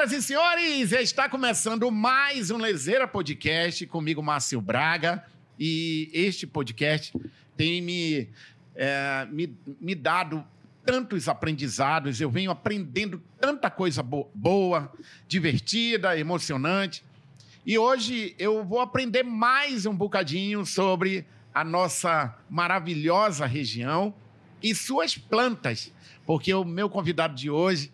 Senhoras e senhores, está começando mais um Lezeira Podcast comigo, Márcio Braga. E este podcast tem me, é, me, me dado tantos aprendizados, eu venho aprendendo tanta coisa bo boa, divertida, emocionante. E hoje eu vou aprender mais um bocadinho sobre a nossa maravilhosa região e suas plantas, porque o meu convidado de hoje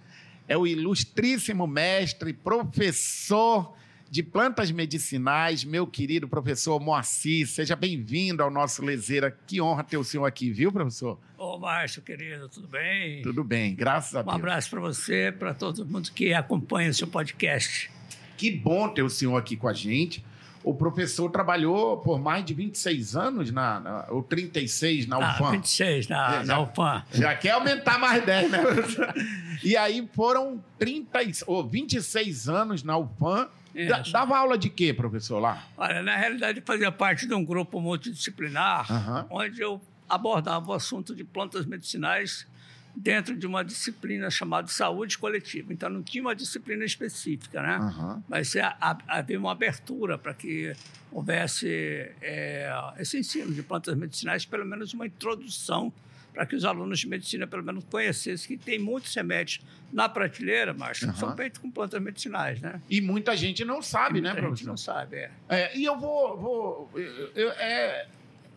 é o ilustríssimo mestre, professor de plantas medicinais, meu querido professor Moacir. Seja bem-vindo ao nosso Lezeira. Que honra ter o senhor aqui, viu, professor? Ô, Márcio, querido, tudo bem? Tudo bem, graças a um Deus. Um abraço para você, para todo mundo que acompanha o seu podcast. Que bom ter o senhor aqui com a gente. O professor trabalhou por mais de 26 anos, na, na, ou 36 na UFAM. Ah, 26 na, é, na UFAM. Já quer aumentar mais 10, né? e aí foram 30, ou 26 anos na UFAM. Isso. Dava aula de quê, professor, lá? Olha, na realidade, fazia parte de um grupo multidisciplinar, onde eu abordava o assunto de plantas medicinais dentro de uma disciplina chamada saúde coletiva. Então, não tinha uma disciplina específica, né? Aham. Mas é, ha- havia uma abertura para que houvesse é, esse ensino de plantas medicinais, pelo menos uma introdução para que os alunos de medicina, pelo menos, conhecessem que tem muitos remédios na prateleira, mas Aham. são feitos com plantas medicinais, né? E muita gente não sabe, E né, muita gente professor? não sabe, é. É, e eu vou. vou eu- eu- é,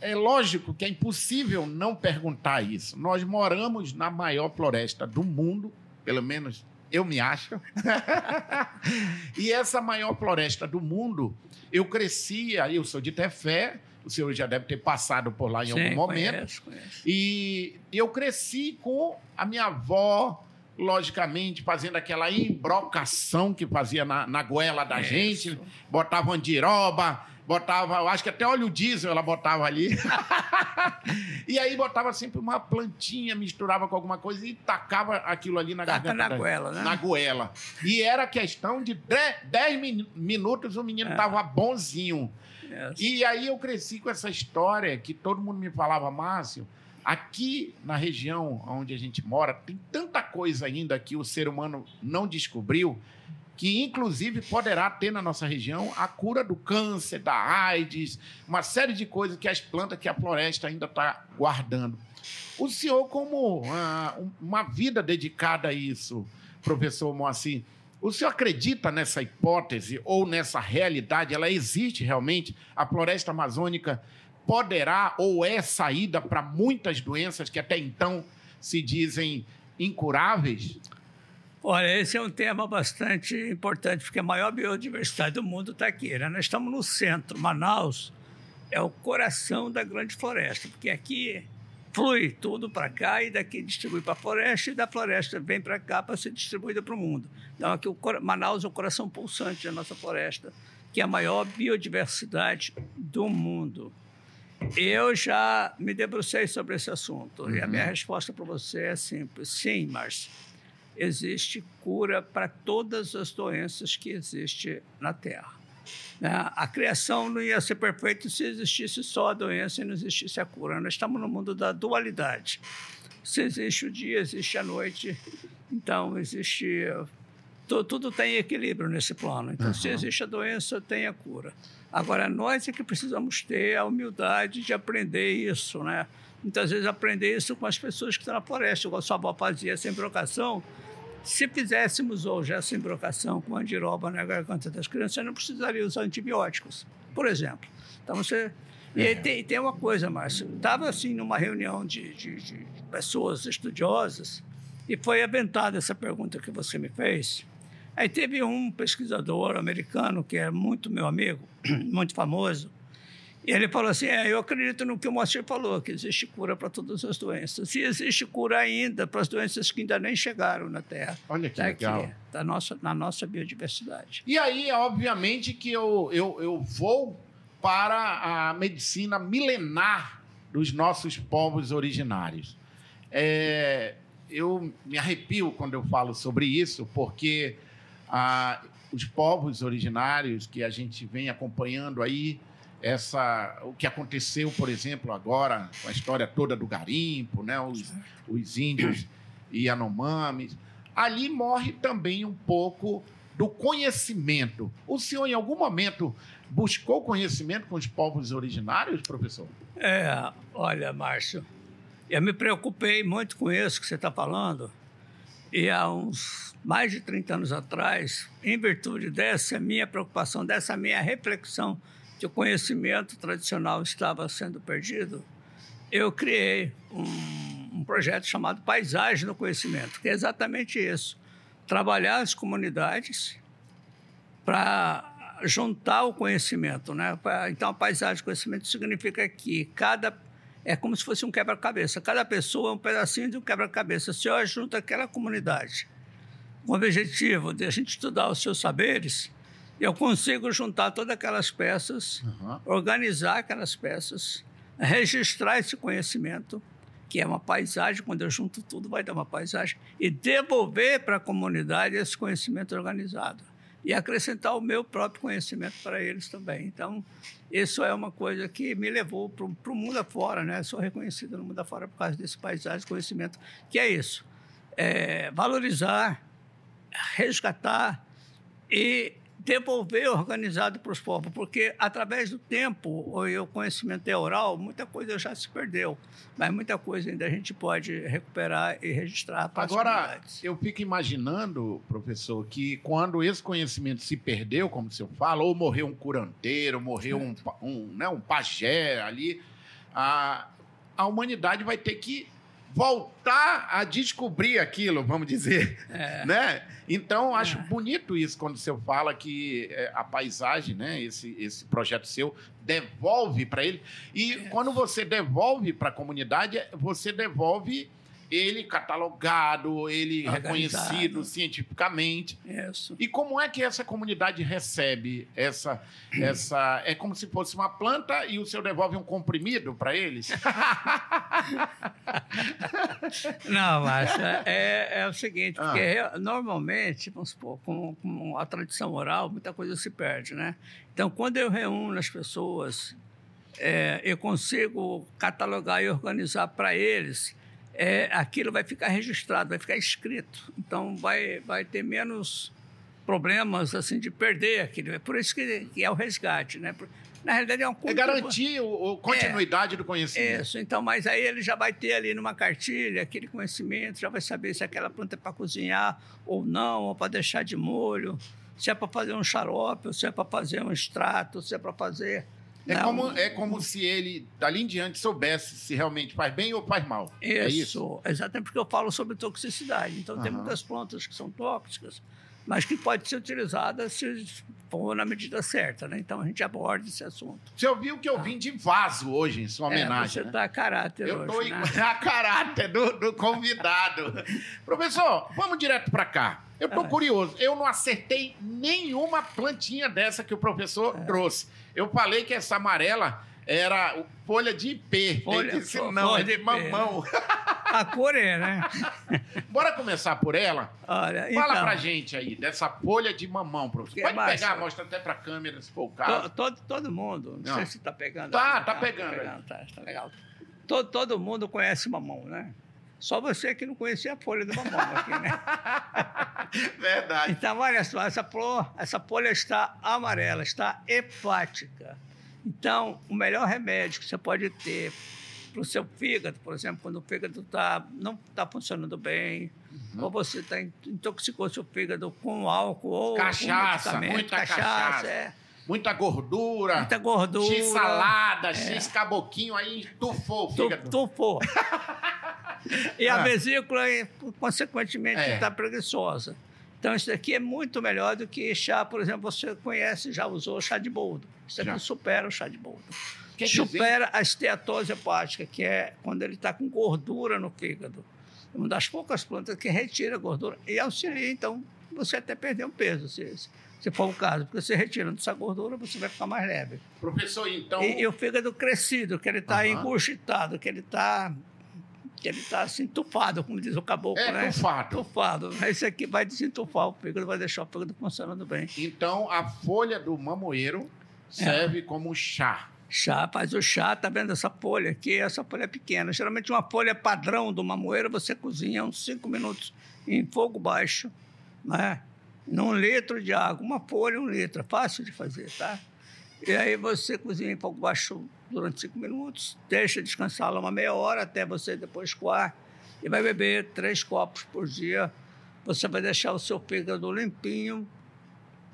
é lógico que é impossível não perguntar isso. Nós moramos na maior floresta do mundo, pelo menos eu me acho. e essa maior floresta do mundo, eu cresci, aí eu sou de Tefé, o senhor já deve ter passado por lá em Sim, algum momento. Conheço, conheço. E eu cresci com a minha avó, logicamente, fazendo aquela embrocação que fazia na, na goela da Isso. gente. Botava andiroba, botava, eu acho que até óleo diesel ela botava ali. e aí botava sempre uma plantinha, misturava com alguma coisa e tacava aquilo ali na Taca garganta. na goela, né? Na goela. E era questão de 10 minutos o menino É. tava bonzinho. Yes. E aí eu cresci com essa história que todo mundo me falava, Márcio, aqui na região onde a gente mora, tem tanta coisa ainda que o ser humano não descobriu, que inclusive poderá ter na nossa região a cura do câncer, da AIDS, uma série de coisas que as plantas, que a floresta ainda está guardando. O senhor, como ah, um- uma vida dedicada a isso, professor Moacir, o senhor acredita nessa hipótese ou nessa realidade? Ela existe realmente? A floresta amazônica poderá ou é saída para muitas doenças que até então se dizem incuráveis? Olha, esse é um tema bastante importante, porque a maior biodiversidade do mundo está aqui. Né? Nós estamos no centro. Manaus é o coração da grande floresta, porque aqui flui tudo para cá e daqui distribui para a floresta e da floresta vem para cá para ser distribuída para o mundo. Então, aqui o Manaus é o coração pulsante da nossa floresta, que é a maior biodiversidade do mundo. Eu já me debrucei sobre esse assunto e a minha resposta para você é simples: sim, Márcio existe cura para todas as doenças que existem na Terra. né? A criação não ia ser perfeita se existisse só a doença e não existisse a cura. Nós estamos no mundo da dualidade. Se existe o dia, existe a noite. Então, existe. tu- Tudo tem equilíbrio nesse plano. Então, se Aham. existe a doença, tem a cura. Agora, nós é que precisamos ter a humildade de aprender isso, né? Muitas vezes aprender isso com as pessoas que estão na floresta, igual a sua avó fazia essa embrocação. Se fizéssemos hoje essa embrocação com andiroba na garganta das crianças, não precisaria usar antibióticos, por exemplo. Então você. E aí tem, tem uma coisa, Márcio. Estava assim numa reunião de, de- de pessoas estudiosas e foi aventada essa pergunta que você me fez. Aí teve um pesquisador americano que é muito meu amigo, muito famoso, e ele falou assim: é, eu acredito no que o Moacir falou, que existe cura para todas as doenças. E existe cura ainda para as doenças que ainda nem chegaram na Terra. Olha que aqui, legal. tá nossa, na nossa biodiversidade. E aí, obviamente, que eu, eu, eu vou para a medicina milenar dos nossos povos originários. É, eu me arrepio quando eu falo sobre isso, porque ah, os povos originários que a gente vem acompanhando aí, essa, o que aconteceu, por exemplo, agora com a história toda do garimpo, né, os, os índios Yanomamis, ali morre também um pouco do conhecimento. O senhor, em algum momento, buscou conhecimento com os povos originários, professor? É, olha, Márcio, eu me preocupei muito com isso que você está falando. E há uns mais de 30 anos atrás, em virtude dessa minha preocupação, dessa minha reflexão que o conhecimento tradicional estava sendo perdido, eu criei um, um projeto chamado Paisagem no Conhecimento, que é exatamente isso: trabalhar as comunidades para juntar o conhecimento. Né? Então, a paisagem do conhecimento significa que cada. É como se fosse um quebra-cabeça. Cada pessoa é um pedacinho de um quebra-cabeça. Se eu junto aquela comunidade com o objetivo de a gente estudar os seus saberes, eu consigo juntar todas aquelas peças, uhum. organizar aquelas peças, registrar esse conhecimento, que é uma paisagem, quando eu junto tudo, vai dar uma paisagem, e devolver para a comunidade esse conhecimento organizado. E acrescentar o meu próprio conhecimento para eles também. Então, isso é uma coisa que me levou para o mundo afora, né? Sou reconhecido no mundo afora por causa desse paisagem, conhecimento, que é isso. É valorizar resgatar e devolver organizado para os povos, porque através do tempo, o conhecimento é oral, muita coisa já se perdeu, mas muita coisa ainda a gente pode recuperar e registrar para Agora, eu fico imaginando, professor, que quando esse conhecimento se perdeu, como o senhor fala, ou morreu um curanteiro, morreu um, um, né, um pajé ali, a, a humanidade vai ter que voltar a descobrir aquilo, vamos dizer, é. né? Então acho é. bonito isso quando você fala que é, a paisagem, né? Esse, esse projeto seu devolve para ele e é. quando você devolve para a comunidade, você devolve ele catalogado, ele reconhecido cientificamente. Isso. E como é que essa comunidade recebe essa essa é como se fosse uma planta e o senhor devolve um comprimido para eles? Não, mas é, é o seguinte, porque ah. normalmente, vamos supor, com, com a tradição oral, muita coisa se perde, né? Então, quando eu reúno as pessoas, é, eu consigo catalogar e organizar para eles é, aquilo vai ficar registrado, vai ficar escrito. Então, vai, vai ter menos problemas assim de perder aquilo. É por isso que, que é o resgate, né? Na realidade, é um É garantir a continuidade é, do conhecimento. Isso, então, mas aí ele já vai ter ali numa cartilha aquele conhecimento, já vai saber se aquela planta é para cozinhar ou não, ou para deixar de molho, se é para fazer um xarope, ou se é para fazer um extrato, se é para fazer é, não, como, é como se ele, dali em diante, soubesse se realmente faz bem ou faz mal. Isso, é isso? exatamente porque eu falo sobre toxicidade. Então, uhum. tem muitas plantas que são tóxicas, mas que podem ser utilizadas se for na medida certa, né? Então, a gente aborda esse assunto. Você ouviu que eu ah. vim de vaso hoje, em sua é, homenagem, é, Você está né? a caráter Eu estou né? a caráter do, do convidado. Professor, vamos direto para cá. Eu estou é. curioso. Eu não acertei nenhuma plantinha dessa que o professor é. trouxe. Eu falei que essa amarela era folha de IP. Folha, Ele disse, não, é de mamão. A cor é, né? Bora começar por ela? Olha, Fala então, pra gente aí, dessa folha de mamão, professor. Pode é pegar, mostra até pra câmera, se for o caso. Todo, todo mundo, não, não. sei se tá pegando. Tá, tá, tá pegando. Tá, pegando, tá, tá legal. Todo, todo mundo conhece mamão, né? Só você que não conhecia a folha do mamão aqui, né? Verdade. Então, olha só, essa, flor, essa folha está amarela, está hepática. Então, o melhor remédio que você pode ter para o seu fígado, por exemplo, quando o fígado tá, não está funcionando bem, uhum. ou você tá, intoxicou seu fígado com álcool ou cachaça, com muita cachaça. cachaça é. Muita gordura. Muita gordura. X salada, é. X caboquinho, aí tufou o fígado. Tufou. e a ah. vesícula, consequentemente, está é. preguiçosa. Então, isso daqui é muito melhor do que chá, por exemplo, você conhece, já usou chá de boldo. Isso aqui supera o chá de boldo. Quer supera dizer... a esteatose hepática, que é quando ele está com gordura no fígado. É uma das poucas plantas que retira gordura e auxilia, então, você até perder um peso, se, se for o caso. Porque você retirando essa gordura, você vai ficar mais leve. Professor, então... E, e o fígado crescido, que ele está uhum. engurgitado, que ele está que ele está assim, tufado, como diz o caboclo, é, né? tufado. Tufado. Esse aqui vai desentufar o fígado, vai deixar o fígado funcionando bem. Então, a folha do mamoeiro serve é. como chá. Chá, faz o chá, tá vendo essa folha aqui? Essa folha é pequena. Geralmente uma folha padrão do mamoeiro você cozinha uns 5 minutos em fogo baixo, né? num litro de água, uma folha, um litro, é fácil de fazer, tá? E aí você cozinha em fogo baixo durante cinco minutos, deixa descansar lá uma meia hora até você depois coar e vai beber três copos por dia. Você vai deixar o seu fígado limpinho,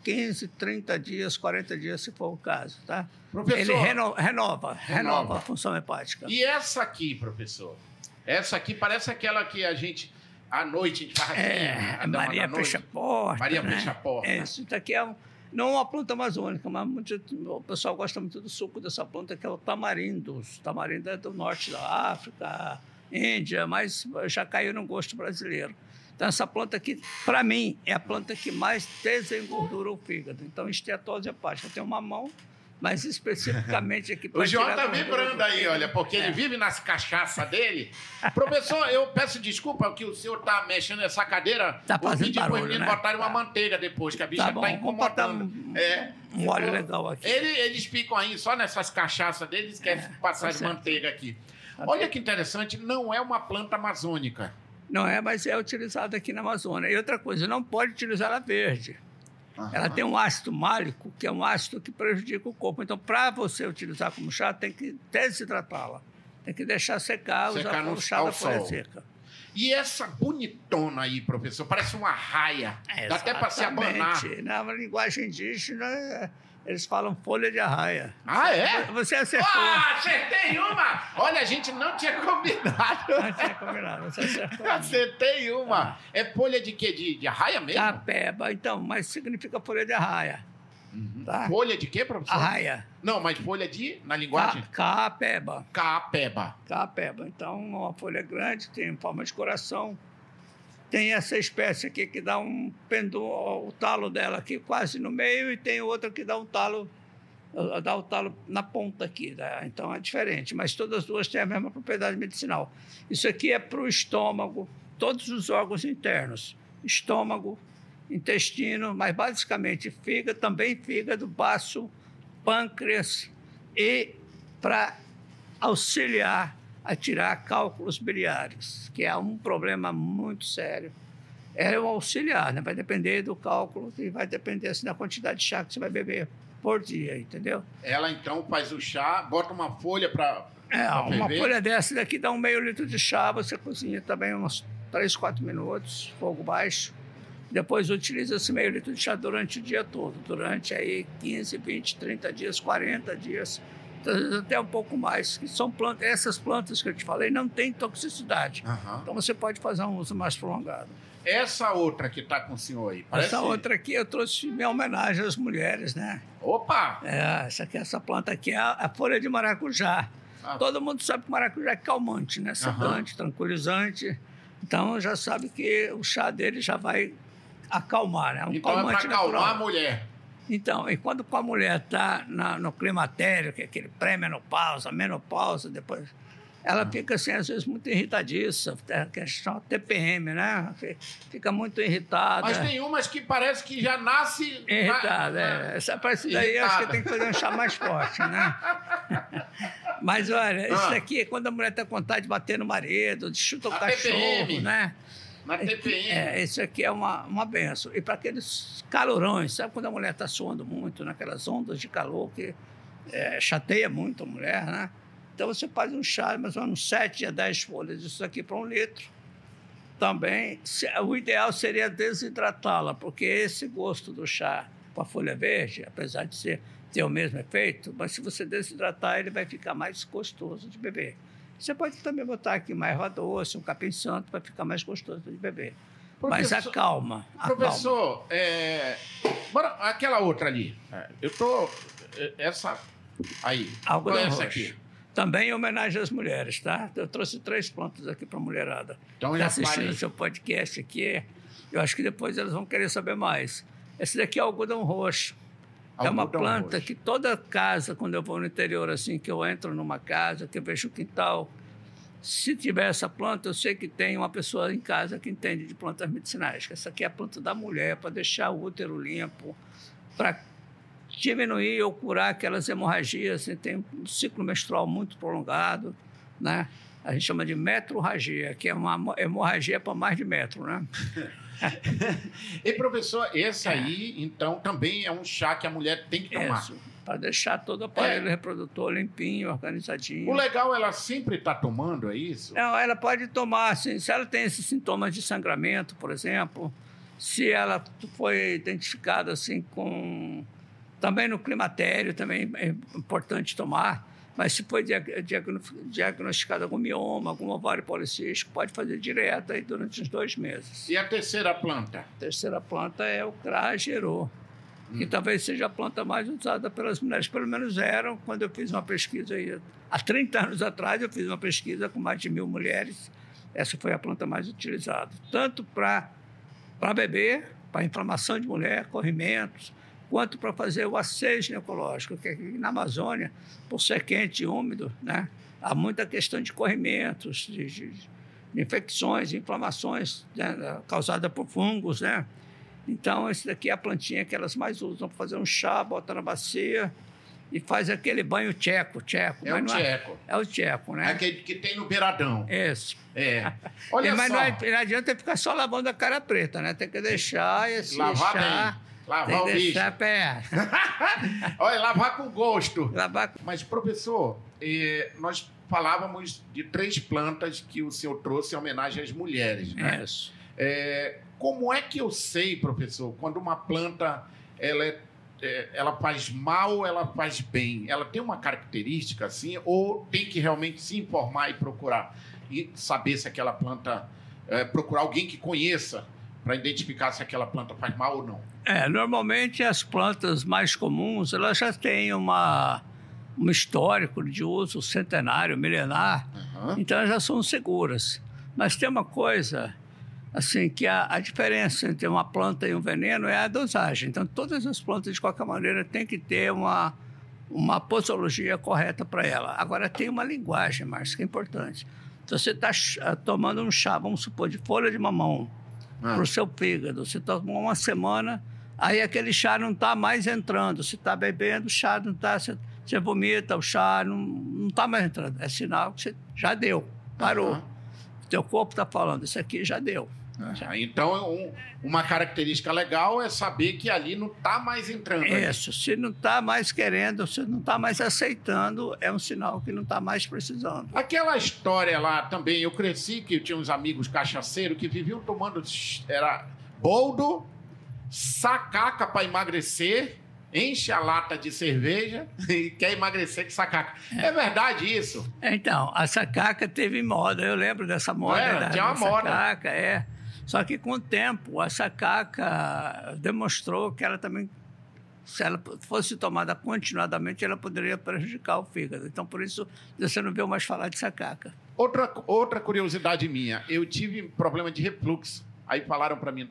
15, 30 dias, 40 dias, se for o caso, tá? Professor, Ele reno, renova, renova, renova a função hepática. E essa aqui, professor? Essa aqui parece aquela que a gente, à noite, a gente faz. É, dama Maria da noite. Fecha Porta. Maria né? Fecha Porta. É, Isso daqui é um, não uma planta amazônica, mas muito, o pessoal gosta muito do suco dessa planta, que é o tamarindo. O tamarindo é do norte da África, Índia, mas já caiu no gosto brasileiro. Então, essa planta aqui, para mim, é a planta que mais desengordura o fígado. Então, esteatose hepática. Tem uma mão, mas especificamente aqui para O João tá vibrando do aí, olha, porque ele É. vive nas cachaças dele. Professor, eu peço desculpa que o senhor tá mexendo nessa cadeira. Tá fazendo barulho, meninos né? botarem uma manteiga depois, que a bicha Tá bom, tá incomodando. botar um- É. um óleo legal aqui. Ele- eles ficam aí só nessas cachaças deles, querem passar tá de manteiga aqui. Tá Olha que interessante, não é uma planta amazônica. Não é, mas é utilizada aqui na Amazônia. E outra coisa, não pode utilizar ela verde. Ela tem um ácido málico, que é um ácido que prejudica o corpo. Então, para você utilizar como chá, tem que desidratá-la. Tem que deixar secar, Secar usar no- o chá da folha seca. E essa bonitona aí, professor, parece uma raia. Dá até para se abanar. Na linguagem indígena, eles falam folha de arraia. Ah, é? Você acertou. Ah, acertei uma! Olha, a gente não tinha combinado. Não tinha combinado, você acertou. Acertei Ah. uma. É folha de quê? De, de arraia mesmo? Capeba, então, mas significa folha de arraia. Tá? Folha de quê, professor? Arraia. Não, mas folha de, na linguagem? Ca- Capeba. Capeba. Capeba. Então, uma folha grande, tem forma de coração. Tem essa espécie aqui que dá um pendor, o talo dela aqui quase no meio, e tem outra que dá um talo, eh, dá o talo na ponta aqui. né? Então é diferente, mas todas as duas têm a mesma propriedade medicinal. Isso aqui é para o estômago, todos os órgãos internos: estômago, intestino, mas basicamente fígado, também fígado, baço, pâncreas e para auxiliar a tirar cálculos biliares, que é um problema muito sério. É o auxiliar, né? vai depender do cálculo e vai depender assim, da quantidade de chá que você vai beber por dia, entendeu? Ela então faz o chá, bota uma folha para. É, uma folha dessa daqui dá um meio litro de chá, você cozinha também uns 3, 4 minutos, fogo baixo. Depois utiliza esse meio litro de chá durante o dia todo, durante aí 15, 20, 30 dias, 40 dias, até um pouco mais. Que são plantas, essas plantas que eu te falei não têm toxicidade. Aham. Então você pode fazer um uso mais prolongado. Essa outra que tá com o senhor aí. Parece... Essa outra aqui eu trouxe minha homenagem às mulheres, né? Opa! É, essa, aqui, essa planta aqui é a, a folha de maracujá. Ah. Todo mundo sabe que maracujá é calmante, né? Sedante, tranquilizante. Então já sabe que o chá dele já vai acalmar, né? Um então é para acalmar a natural. mulher. Então, e quando a mulher está no climatério, que é aquele pré-menopausa, menopausa, depois, ela fica assim, às vezes, muito irritadiça, é, que chama TPM, né? Fica muito irritada. Mas tem umas que parece que já nasce. Irritada, na- é. Essa parece daí, eu acho que Irritada. tem que fazer um chá mais forte, né? Mas olha, isso Ah. aqui é quando a mulher está com vontade de bater no marido, de chutar o A cachorro, TPM. né? Na TPM. É, isso aqui é uma, uma benção. E para aqueles calorões, sabe quando a mulher está suando muito, naquelas ondas de calor que é, chateia muito a mulher, né? Então você faz um chá, mais ou menos 7 a 10 folhas, isso aqui para um litro. Também, se- o ideal seria desidratá-la, porque esse gosto do chá com a folha verde, apesar de ser, ter o mesmo efeito, mas se você desidratar, ele vai ficar mais gostoso de beber. Você pode também botar aqui mais erva doce, um capim santo, vai ficar mais gostoso de beber. Mas Professor- acalma, acalma. Professor, é... Bora, aquela outra ali. É, Eu tô. é, Essa. Aí. Algodão Qual é essa roxo. aqui? Também em homenagem às mulheres, tá? Eu trouxe três plantas aqui para a mulherada. Então Está já assistindo o seu podcast aqui, eu acho que depois elas vão querer saber mais. Esse daqui é o algodão roxo. É uma planta roxo. que toda casa, quando eu vou no interior, assim, que eu entro numa casa, que eu vejo o quintal, se tiver essa planta, eu sei que tem uma pessoa em casa que entende de plantas medicinais. que Essa aqui é a planta da mulher, para deixar o útero limpo, para diminuir ou curar aquelas hemorragias. Assim, tem um ciclo menstrual muito prolongado, né? A gente chama de metrorragia, que é uma hemorragia para mais de metro, né? e, professor, esse aí, então, também é um chá que a mulher tem que tomar. Isso, para deixar todo o aparelho é. reprodutor limpinho, organizadinho. O legal, ela sempre está tomando, é isso? Não, ela pode tomar, assim, se ela tem esses sintomas de sangramento, por exemplo, se ela foi identificada assim com também no climatério também é importante tomar mas se foi diagnosticado algum mioma, algum ovário policístico, pode fazer direto aí durante uns dois meses. E a terceira planta? A terceira planta é o Cragerô, hum. que talvez seja a planta mais usada pelas mulheres. Pelo menos eram quando eu fiz uma pesquisa aí. Há 30 anos atrás eu fiz uma pesquisa com mais de mil mulheres. Essa foi a planta mais utilizada, tanto para bebê, para inflamação de mulher, corrimentos, quanto para fazer o asseio ginecológico, que aqui na Amazônia, por ser quente e úmido, né, há muita questão de corrimentos, de, de, de infecções, inflamações né, causadas por fungos, né? Então, esse daqui é a plantinha que elas mais usam para fazer um chá, bota na bacia e faz aquele banho tcheco, tcheco. É o tcheco. É, é, o tcheco, né? É aquele que tem no beiradão. Isso. É. Olha mas só. Não, é, não adianta ficar só lavando a cara preta, né? Tem que deixar esse Lavar chá... Bem Lavar o bicho. pé. Olha, lavar com gosto. Lavar... Mas, professor, eh, nós falávamos de três plantas que o senhor trouxe em homenagem às mulheres, né? Isso. É, como é que eu sei, professor, quando uma planta ela, é, é, ela faz mal, ela faz bem? Ela tem uma característica assim, ou tem que realmente se informar e procurar e saber se aquela planta é, procurar alguém que conheça para identificar se aquela planta faz mal ou não? É, normalmente as plantas mais comuns elas já têm uma, um histórico de uso centenário, milenar, uhum. então elas já são seguras. Mas tem uma coisa assim que a, a, diferença entre uma planta e um veneno é a dosagem. Então todas as plantas de qualquer maneira têm que ter uma uma posologia correta para ela. Agora tem uma linguagem, Márcio, que é importante. Se você está tomando um chá, vamos supor, de folha de mamão, ah. para o seu fígado. Você tomou uma semana, aí aquele chá não está mais entrando. Você está bebendo, o chá não está. Você, você, vomita, o chá não está mais entrando. É sinal que você já deu, parou. Uhum. O teu corpo está falando, isso aqui já deu. É, então, um, uma característica legal é saber que ali não está mais entrando. Isso. Ali. Se não está mais querendo, se não está mais aceitando, é um sinal que não está mais precisando. Aquela história lá também, eu cresci que eu tinha uns amigos cachaceiros que viviam tomando era boldo, sacaca para emagrecer, enche a lata de cerveja e quer emagrecer com sacaca. É, é verdade isso? Então, a sacaca teve moda. Eu lembro dessa moda. Era, da, tinha uma moda. Sacaca, é. Só que com o tempo, a sacaca demonstrou que ela também, se ela fosse tomada continuadamente, ela poderia prejudicar o fígado. Então, por isso, você não vê mais falar de sacaca. Outra, outra curiosidade minha, eu tive problema de refluxo. Aí falaram para mim,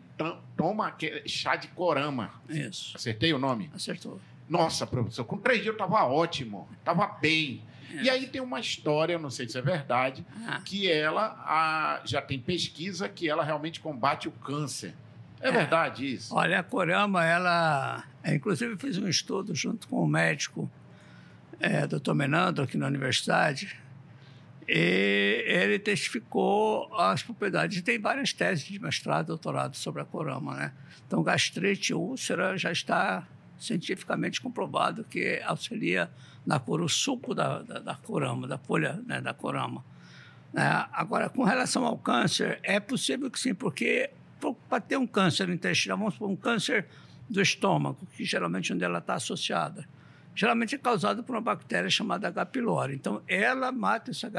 toma chá de corama. Isso. Acertei o nome? Acertou. Nossa, professor, com três dias eu estava ótimo, estava bem. E aí tem uma história, não sei se é verdade, ah. que ela a, já tem pesquisa que ela realmente combate o câncer. É, é, verdade isso? Olha, a Corama, ela. Inclusive, fiz um estudo junto com o médico é, Dr. Menandro, aqui na universidade, e ele testificou as propriedades. Tem várias teses de mestrado e doutorado sobre a corama, né? Então, gastrite úlcera já está cientificamente comprovado que auxilia na cor, o suco da, da, da corama, da folha né, da corama. É, agora, com relação ao câncer, é possível que sim, porque para ter um câncer intestinal, vamos supor, um câncer do estômago, que geralmente é onde ela está associada, geralmente é causado por uma bactéria chamada H. pylori. Então, ela mata essa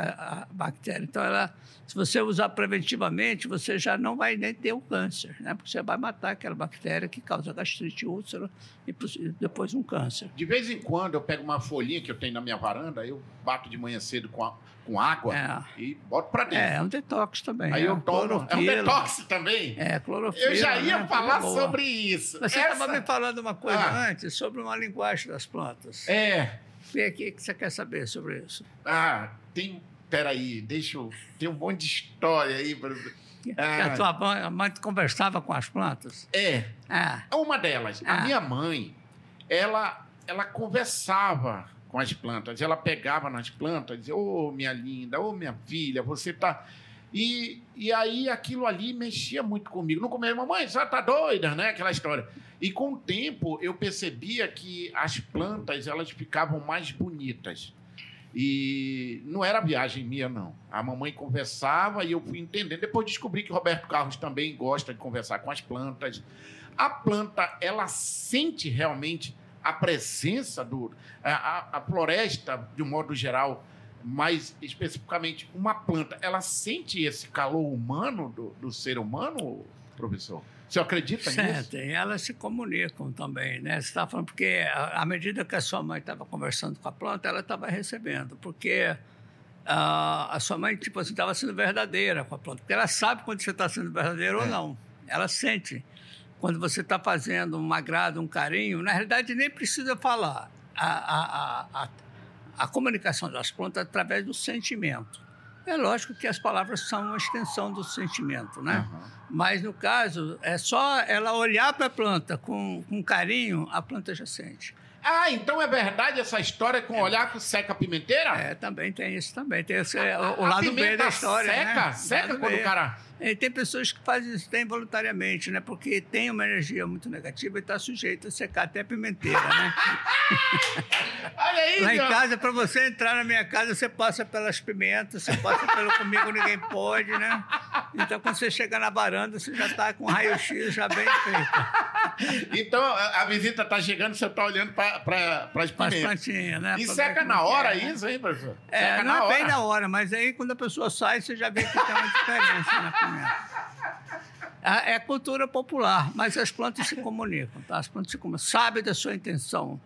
bactéria. Então, ela, se você usar preventivamente, você já não vai nem ter o câncer, né? Porque você vai matar aquela bactéria que causa gastrite úlcera e depois um câncer. De vez em quando, eu pego uma folhinha que eu tenho na minha varanda, eu bato de manhã cedo com a com água é. e boto para dentro. É, é um detox também. Aí é eu tomo. É um detox também? É, clorofila. Eu já ia né? falar sobre isso. Você estava Essa... me falando uma coisa ah. antes sobre uma linguagem das plantas. É. E aqui que você quer saber sobre isso? Ah, tem. Peraí, deixa eu. Tem um monte de história aí. Ah. A tua mãe conversava com as plantas? É. Ah. Uma delas. Ah. A minha mãe, ela, ela conversava com as plantas. Ela pegava nas plantas e dizia: Ô, oh, minha linda, ô, oh, minha filha, você está. E, e aí aquilo ali mexia muito comigo. No começo, mamãe, você tá doida, né? Aquela história. E com o tempo eu percebia que as plantas elas ficavam mais bonitas. E não era viagem minha, não. A mamãe conversava e eu fui entendendo. Depois descobri que Roberto Carlos também gosta de conversar com as plantas. A planta, ela sente realmente a presença do. A, a floresta, de um modo geral, mais especificamente uma planta, ela sente esse calor humano do, do ser humano, professor? Você acredita nisso? Sentem, elas se comunicam também, né? Você está falando porque à medida que a sua mãe estava conversando com a planta, ela estava recebendo, porque a, a sua mãe tipo assim estava sendo verdadeira com a planta, porque ela sabe quando você está sendo verdadeiro é. ou não. Ela sente quando você está fazendo um agrado, um carinho. Na realidade, nem precisa falar. A, a, a, a comunicação das plantas é através do sentimento. É lógico que as palavras são uma extensão do sentimento, né? Uhum. Mas, no caso, é só ela olhar para a planta com, com carinho, a planta já sente. Ah, então é verdade essa história com é. olhar que seca a pimenteira? É, também tem isso também. Tem esse, a, o, o lado B da história. Seca? Né? Seca quando o cara. E tem pessoas que fazem isso tem voluntariamente, né? Porque tem uma energia muito negativa e está sujeito a secar até a pimenteira, né? Olha aí, Lá em casa, para você entrar na minha casa, você passa pelas pimentas, você passa pelo comigo, ninguém pode, né? Então, quando você chega na varanda, você já está com raio-x já bem feito. Então, a visita está chegando, você está olhando para as plantinhas, né? E seca na hora é, né? isso, hein, professor? É, seca não é bem na hora, mas aí quando a pessoa sai, você já vê que tem uma diferença, né? É cultura popular, mas as plantas se comunicam, tá? As plantas se comunicam, sabem da sua intenção.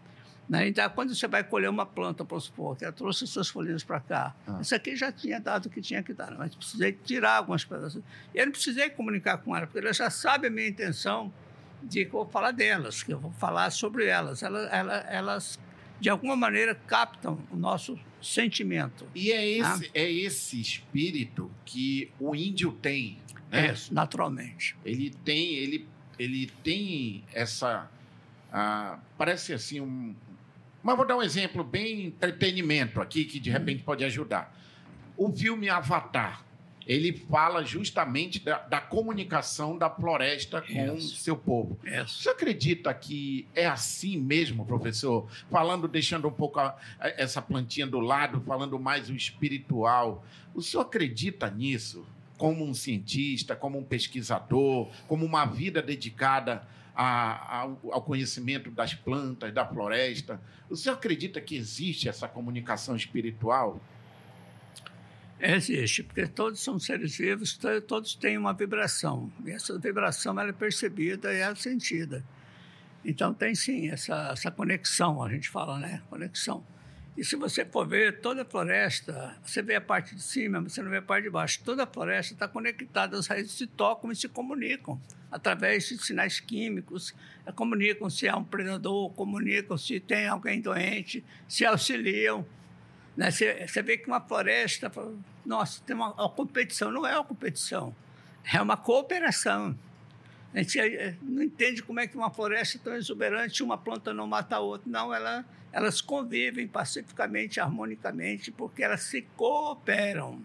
Né? Então, quando você vai colher uma planta, para supor, que ela trouxe as suas folhinhas para cá, ah. isso aqui já tinha dado o que tinha que dar, mas precisei tirar algumas pedaços. E eu não precisei comunicar com ela, porque ela já sabe a minha intenção de que eu vou falar delas, que eu vou falar sobre elas. Elas, elas, elas de alguma maneira, captam o nosso sentimento. E é esse, ah. é esse espírito que o índio tem. Né? É, naturalmente. Ele tem, ele, ele tem essa. Ah, parece assim um. Mas vou dar um exemplo bem entretenimento aqui, que de repente pode ajudar. O filme Avatar ele fala justamente da, da comunicação da floresta com o seu povo. Isso. Você acredita que é assim mesmo, professor? Falando, deixando um pouco a, a, essa plantinha do lado, falando mais o espiritual. O senhor acredita nisso? Como um cientista, como um pesquisador, como uma vida dedicada a, ao conhecimento das plantas, da floresta. O senhor acredita que existe essa comunicação espiritual? Existe, porque todos são seres vivos, todos têm uma vibração. E essa vibração ela é percebida e é sentida. Então tem sim essa, essa conexão, a gente fala, né? Conexão. E se você for ver toda a floresta, você vê a parte de cima, você não vê a parte de baixo. Toda a floresta está conectada, as raízes se tocam e se comunicam através de sinais químicos. Comunicam se há um predador, comunicam se tem alguém doente, se auxiliam. Né? Você, você vê que uma floresta, nossa, tem uma, uma competição. Não é uma competição, é uma cooperação. A gente eh, não entende como é que uma floresta é tão exuberante, uma planta não mata a outra. Não, ela, elas convivem pacificamente, harmonicamente, porque elas se cooperam.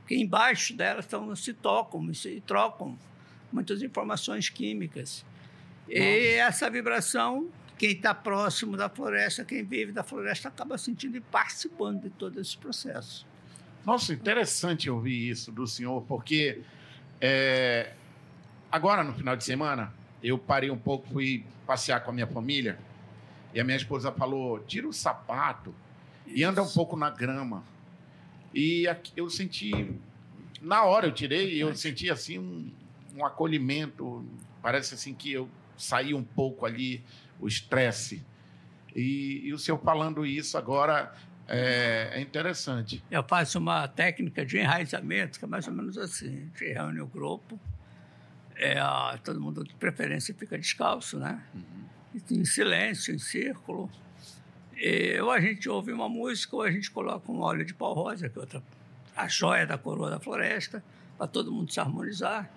Porque embaixo delas estão, se tocam, se trocam muitas informações químicas. Nossa. E essa vibração quem está próximo da floresta, quem vive da floresta, acaba sentindo e participando de todo esse processo. Nossa, interessante ouvir isso do senhor, porque é, agora, no final de semana, eu parei um pouco, fui passear com a minha família, e a minha esposa falou: tira o sapato isso. e anda um pouco na grama. E eu senti, na hora eu tirei, eu senti assim um, um acolhimento, parece assim que eu saí um pouco ali o estresse. E, e, o senhor falando isso agora é, é, interessante. Eu faço uma técnica de enraizamento, que é mais ou menos assim: a gente reúne o grupo, é, todo mundo de preferência fica descalço, né? Uhum. Em silêncio, em círculo. E, ou a gente ouve uma música, ou a gente coloca um óleo de pau rosa, que é outra, a joia da coroa da floresta, para todo mundo se harmonizar.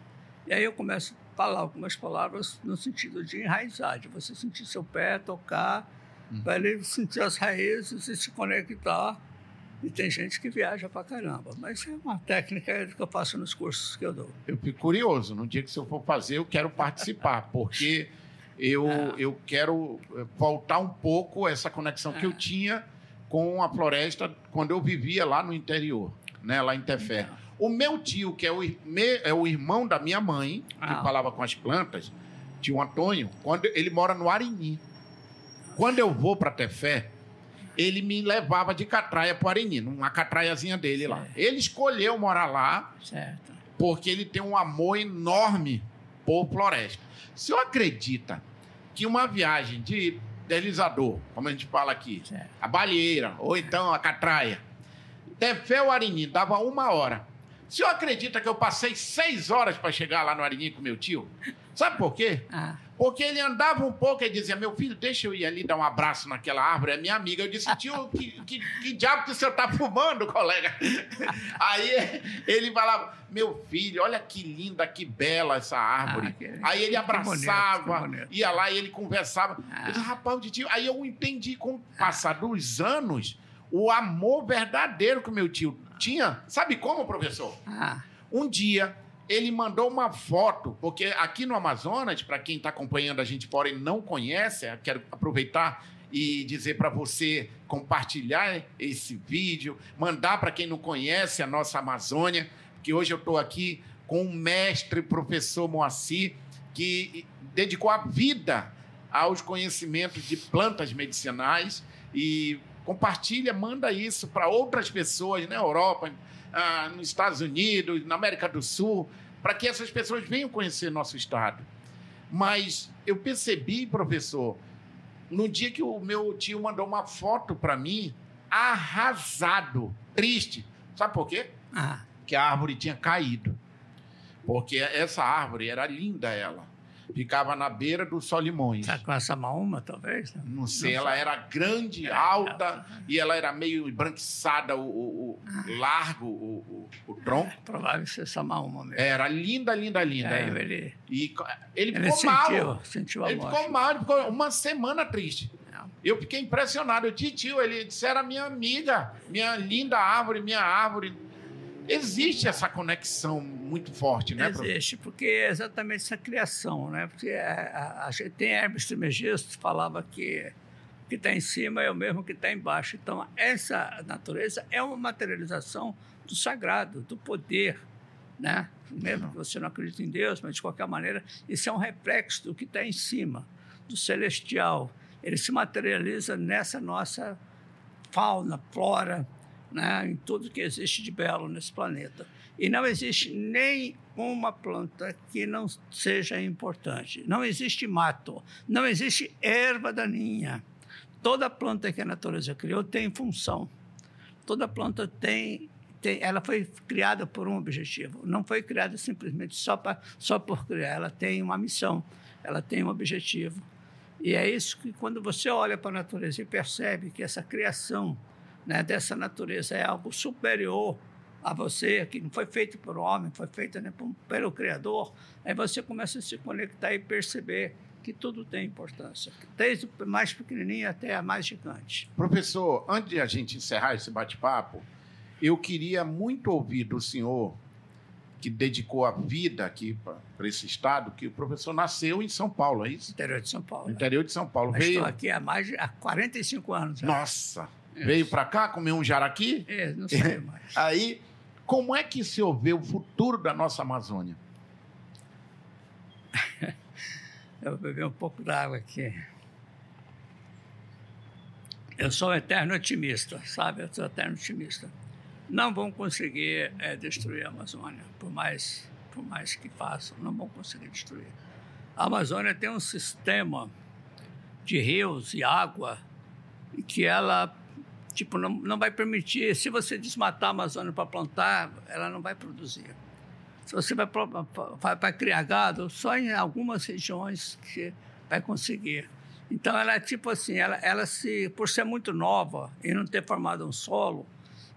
E aí eu começo falar algumas palavras no sentido de enraizar, de você sentir seu pé, tocar, uhum. para ele sentir as raízes e se conectar E tem gente que viaja pra caramba. Mas é uma técnica que eu faço nos cursos que eu dou. Eu fico curioso. No dia que eu for fazer, eu quero participar, porque eu, É. eu quero eh, voltar um pouco essa conexão que eu É. tinha com a floresta quando eu vivia lá no interior, né, lá em Tefé. O meu tio, que é o, é o irmão da minha mãe, que Ah. falava com as plantas, tio Antônio, quando ele mora no Arini. Quando eu vou para Tefé, ele me levava de catraia para o Arini, numa catraiazinha dele lá. É. Ele escolheu morar lá Certo. porque ele tem um amor enorme por floresta. O senhor acredita que uma viagem de deslizador, como a gente fala aqui, certo. a balheira, ou então a catraia, Tefé ou Arini, dava uma hora. O senhor acredita que eu passei seis horas para chegar lá no Arini com meu tio? Sabe por quê? Ah, Porque ele andava um pouco e dizia: Meu filho, deixa eu ir ali dar um abraço naquela árvore, é minha amiga. Eu disse: Tio, que, que, que diabo que o senhor está fumando, colega? Aí ele falava: Meu filho, olha que linda, que bela essa árvore. Ah, que- Aí ele que abraçava, bonito, que bonito. ia lá e ele conversava. Ah. Eu disse, Rapaz, de tio. Aí eu entendi com o passar dos anos o amor verdadeiro que o meu tio tinha. Sabe como, professor? ah, Um dia, ele mandou uma foto, porque aqui no Amazonas, para quem está acompanhando a gente fora e não conhece, eu quero aproveitar e dizer para você compartilhar esse vídeo, mandar para quem não conhece a nossa Amazônia, que hoje eu estou aqui com um mestre, professor Moacir, que dedicou a vida aos conhecimentos de plantas medicinais e compartilha, manda isso para outras pessoas na Europa, ah, nos Estados Unidos, na América do Sul, para que essas pessoas venham conhecer nosso estado. Mas eu percebi, professor, no dia que o meu tio mandou uma foto para mim, arrasado, triste. Sabe por quê? ah. Que a árvore tinha caído. Porque essa árvore era linda, ela. Ficava na beira do Solimões. Tá com essa maúma, talvez? né? Não sei, Não ela sabe. era grande, É, alta, alta. e ela era meio embranquiçada, o, o- o- largo, o, o- tronco. Provável que seja essa maúma mesmo. Era linda, linda, linda. Aí é. ele, E ele ele ficou mal. sentiu, sentiu a Ele morte. ficou mal, ele ficou uma semana triste. Não. Eu fiquei impressionado. Eu disse, tio, ele disse, era minha amiga, minha linda árvore, minha árvore. Existe essa conexão muito forte, né? Existe, porque é exatamente essa criação, né? Porque a, a, a gente tem Hermes Trismegisto que falava que o que está em cima é o mesmo que está embaixo. Então, essa natureza é uma materialização do sagrado, do poder, né? Mesmo que você não acredite em Deus, mas de qualquer maneira, isso é um reflexo do que está em cima, do celestial. Ele se materializa nessa nossa fauna, flora, né, em tudo que existe de belo nesse planeta. E não existe nem uma planta que não seja importante. Não existe mato, não existe erva daninha. Toda planta que a natureza criou tem função. Toda planta tem, tem ela foi criada por um objetivo. Não foi criada simplesmente só, pra, só por criar. Ela tem uma missão, ela tem um objetivo. E é isso que, quando você olha para a natureza e percebe que essa criação né, dessa natureza é algo superior a você, que não foi feito por homem, foi feito né, pelo Criador, aí você começa a se conectar e perceber que tudo tem importância, desde o mais pequenininho até a mais gigante. Professor, antes de a gente encerrar esse bate-papo, eu queria muito ouvir do senhor, que dedicou a vida aqui para esse estado, que o professor nasceu em São Paulo, é isso? Interior de São Paulo. Interior de São Paulo. Veio. Estou aqui há mais de há 45 anos. já. Nossa! Veio para cá comer um jaraqui? É, não sei mais. Aí, como é que o senhor vê o futuro da nossa Amazônia? Eu vou beber um pouco d'água aqui. Eu sou um eterno otimista, sabe? Eu sou um eterno otimista. Não vão conseguir eh, destruir a Amazônia, por mais, por mais que façam, não vão conseguir destruir. A Amazônia tem um sistema de rios e água que ela tipo não, não vai permitir. Se você desmatar a Amazônia para plantar, ela não vai produzir. Se você vai, vai criar gado, só em algumas regiões que vai conseguir. Então, ela é tipo assim, ela, ela se, por ser muito nova e não ter formado um solo,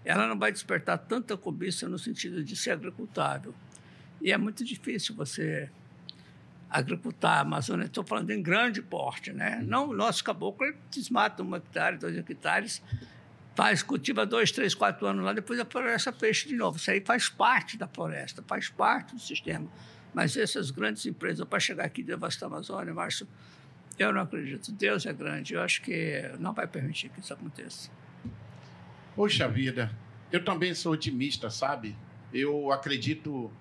ela não vai despertar tanta cobiça no sentido de ser agricultável. E é muito difícil você agricultar a Amazônia. Estou falando em grande porte, né? Não, o nosso caboclo desmata um hectare, dois hectares, faz, cultiva dois, três, quatro anos lá, depois a floresta fecha de novo. Isso aí faz parte da floresta, faz parte do sistema. Mas essas grandes empresas, para chegar aqui e devastar a Amazônia, Márcio, eu não acredito. Deus é grande. Eu acho que não vai permitir que isso aconteça. Poxa vida, eu também sou otimista, sabe? Eu acredito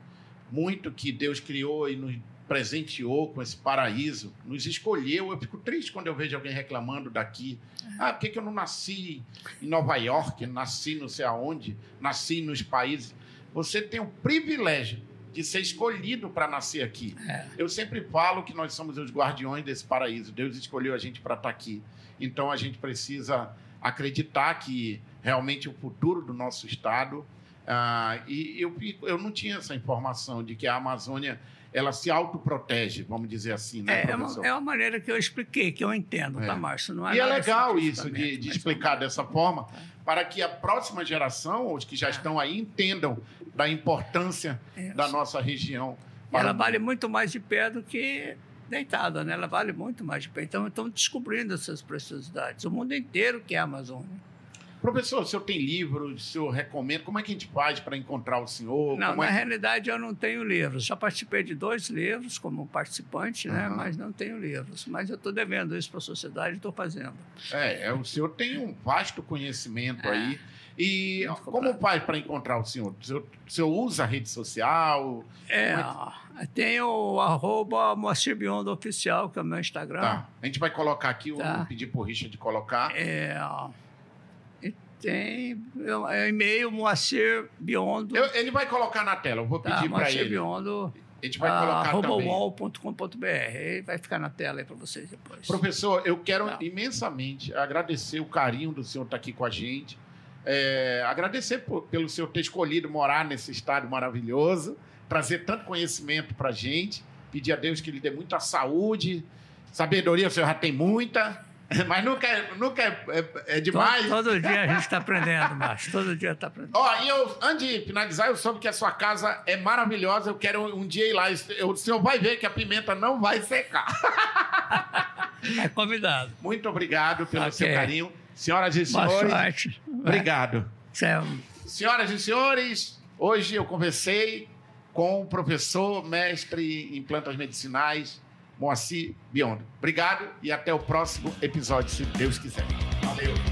muito que Deus criou e nos presenteou com esse paraíso, nos escolheu. Eu fico triste quando eu vejo alguém reclamando daqui. Ah, por que, que eu não nasci em Nova York, nasci não sei aonde, nasci nos países? Você tem o privilégio de ser escolhido para nascer aqui. É. Eu sempre falo que nós somos os guardiões desse paraíso. Deus escolheu a gente para estar aqui. Então a gente precisa acreditar que realmente o futuro do nosso estado. Ah, e eu, eu não tinha essa informação de que a Amazônia ela se autoprotege, vamos dizer assim, né, é, é, uma, é uma maneira que eu expliquei, que eu entendo, tá, é. tá, Márcio? Não é e é legal isso de, de explicar dessa forma, para que a próxima geração, os que já é. estão aí, entendam da importância isso. da nossa região. Ela vale muito mais de pé do que deitada, né? Ela vale muito mais de pé. Então, estão descobrindo essas preciosidades. O mundo inteiro quer a Amazônia. Professor, o senhor tem livros, o senhor recomenda? Como é que a gente faz para encontrar o senhor? Não, Como na é... realidade eu não tenho livros. Já participei de dois livros como participante, né? Uhum. mas não tenho livros. Mas eu estou devendo isso para a sociedade e estou fazendo. É, é, o senhor tem um vasto conhecimento é. aí. E Muito como faz para encontrar o senhor? o senhor? O senhor usa a rede social? É, é tem o arroba Moacir Biondo Oficial, que é o meu Instagram. Tá. A gente vai colocar aqui, tá. vou pedir para o Richard colocar. É, tem é e-mail Moacir Biondo. Eu, ele vai colocar na tela, eu vou tá, pedir para ele. Biondo. A gente vai colocar arroba Vai ficar na tela aí para vocês depois. Professor, eu quero Não. imensamente agradecer o carinho do senhor estar tá aqui com a gente. É, agradecer por, pelo senhor ter escolhido morar nesse estado maravilhoso, trazer tanto conhecimento para a gente. Pedir a Deus que lhe dê muita saúde, sabedoria, o senhor já tem muita. Mas nunca, é, nunca é, é, é demais. Todo, todo, dia a gente está aprendendo, Márcio. Todo dia está aprendendo. Ó, e eu, antes de finalizar, eu soube que a sua casa é maravilhosa. Eu quero um, um dia ir lá. Eu, o senhor vai ver que a pimenta não vai secar. É convidado. Muito obrigado pelo okay. seu carinho. Senhoras e senhores. Obrigado. Céu. Senhoras e senhores, hoje eu conversei com o professor, mestre em plantas medicinais, Moacir Biondo. Obrigado e até o próximo episódio, se Deus quiser. Valeu!